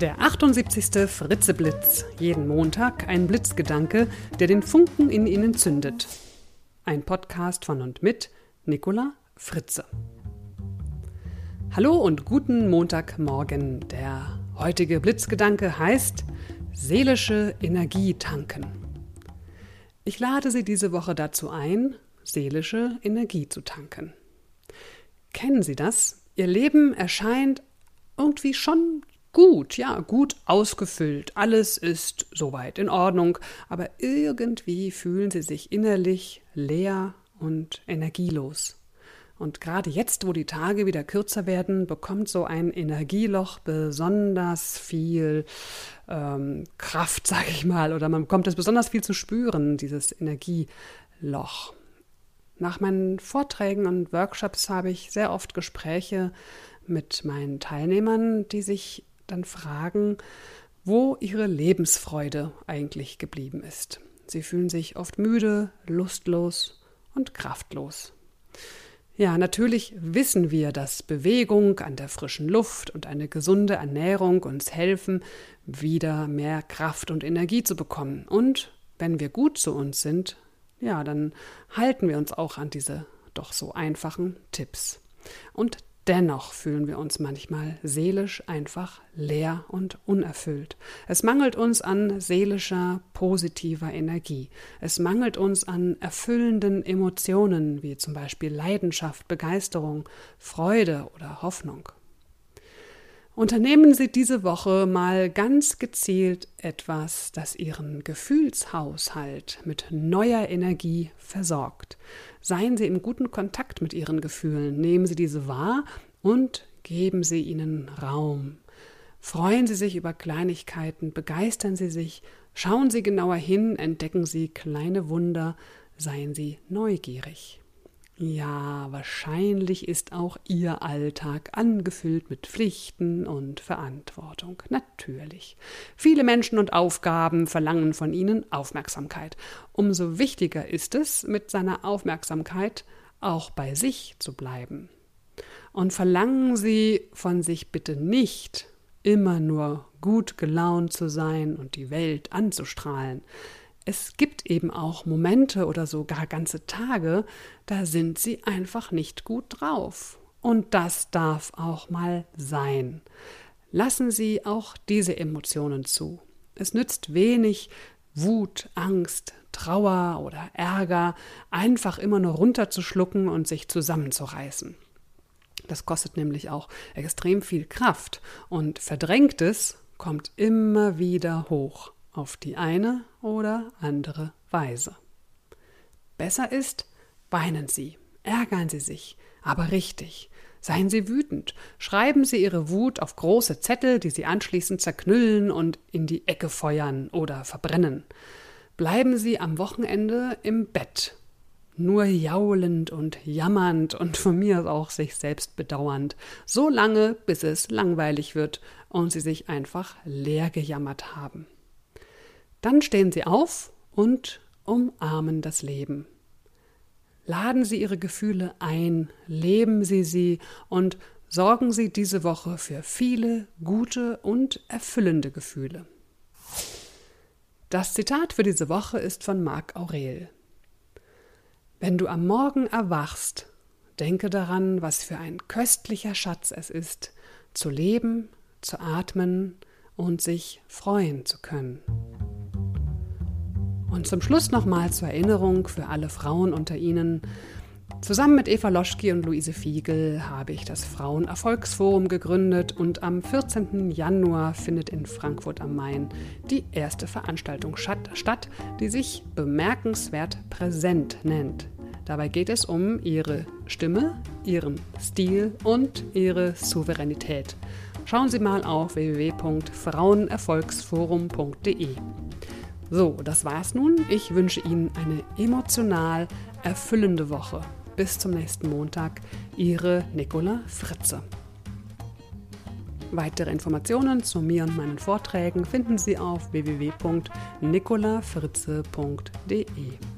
Der 78. Fritzeblitz. Jeden Montag ein Blitzgedanke, der den Funken in Ihnen zündet. Ein Podcast von und mit Nicola Fritze. Hallo und guten Montagmorgen. Der heutige Blitzgedanke heißt seelische Energie tanken. Ich lade Sie diese Woche dazu ein, seelische Energie zu tanken. Kennen Sie das? Ihr Leben erscheint irgendwie schon gut, ja, gut ausgefüllt. Alles ist soweit in Ordnung, aber irgendwie fühlen sie sich innerlich leer und energielos. Und gerade jetzt, wo die Tage wieder kürzer werden, bekommt so ein Energieloch besonders viel ähm, Kraft, sage ich mal, oder man bekommt es besonders viel zu spüren, dieses Energieloch. Nach meinen Vorträgen und Workshops habe ich sehr oft Gespräche mit meinen Teilnehmern, die sich dann fragen, wo ihre Lebensfreude eigentlich geblieben ist. Sie fühlen sich oft müde, lustlos und kraftlos. Ja, natürlich wissen wir, dass Bewegung an der frischen Luft und eine gesunde Ernährung uns helfen, wieder mehr Kraft und Energie zu bekommen. Und wenn wir gut zu uns sind, ja, dann halten wir uns auch an diese doch so einfachen Tipps. Und Dennoch fühlen wir uns manchmal seelisch einfach leer und unerfüllt. Es mangelt uns an seelischer, positiver Energie. Es mangelt uns an erfüllenden Emotionen wie zum Beispiel Leidenschaft, Begeisterung, Freude oder Hoffnung. Unternehmen Sie diese Woche mal ganz gezielt etwas, das Ihren Gefühlshaushalt mit neuer Energie versorgt. Seien Sie im guten Kontakt mit Ihren Gefühlen, nehmen Sie diese wahr und geben Sie ihnen Raum. Freuen Sie sich über Kleinigkeiten, begeistern Sie sich, schauen Sie genauer hin, entdecken Sie kleine Wunder, seien Sie neugierig. Ja, wahrscheinlich ist auch Ihr Alltag angefüllt mit Pflichten und Verantwortung. Natürlich. Viele Menschen und Aufgaben verlangen von Ihnen Aufmerksamkeit. Umso wichtiger ist es, mit seiner Aufmerksamkeit auch bei sich zu bleiben. Und verlangen Sie von sich bitte nicht, immer nur gut gelaunt zu sein und die Welt anzustrahlen es gibt eben auch Momente oder sogar ganze Tage, da sind sie einfach nicht gut drauf. Und das darf auch mal sein. Lassen Sie auch diese Emotionen zu. Es nützt wenig, Wut, Angst, Trauer oder Ärger einfach immer nur runterzuschlucken und sich zusammenzureißen. Das kostet nämlich auch extrem viel Kraft und Verdrängtes kommt immer wieder hoch auf die eine oder andere Weise. Besser ist, weinen Sie, ärgern Sie sich, aber richtig. Seien Sie wütend, schreiben Sie Ihre Wut auf große Zettel, die Sie anschließend zerknüllen und in die Ecke feuern oder verbrennen. Bleiben Sie am Wochenende im Bett, nur jaulend und jammernd und von mir auch sich selbst bedauernd, so lange, bis es langweilig wird und Sie sich einfach leer gejammert haben. Dann stehen Sie auf und umarmen das Leben. Laden Sie Ihre Gefühle ein, leben Sie sie und sorgen Sie diese Woche für viele gute und erfüllende Gefühle. Das Zitat für diese Woche ist von Marc Aurel. Wenn du am Morgen erwachst, denke daran, was für ein köstlicher Schatz es ist, zu leben, zu atmen und sich freuen zu können. Und zum Schluss nochmal zur Erinnerung für alle Frauen unter Ihnen. Zusammen mit Eva Loschki und Luise Fiegel habe ich das Frauenerfolgsforum gegründet und am 14. Januar findet in Frankfurt am Main die erste Veranstaltung statt, die sich bemerkenswert präsent nennt. Dabei geht es um ihre Stimme, ihren Stil und ihre Souveränität. Schauen Sie mal auf www.frauenerfolgsforum.de. So, das war's nun. Ich wünsche Ihnen eine emotional erfüllende Woche. Bis zum nächsten Montag. Ihre Nicola Fritze. Weitere Informationen zu mir und meinen Vorträgen finden Sie auf www.nicolafritze.de.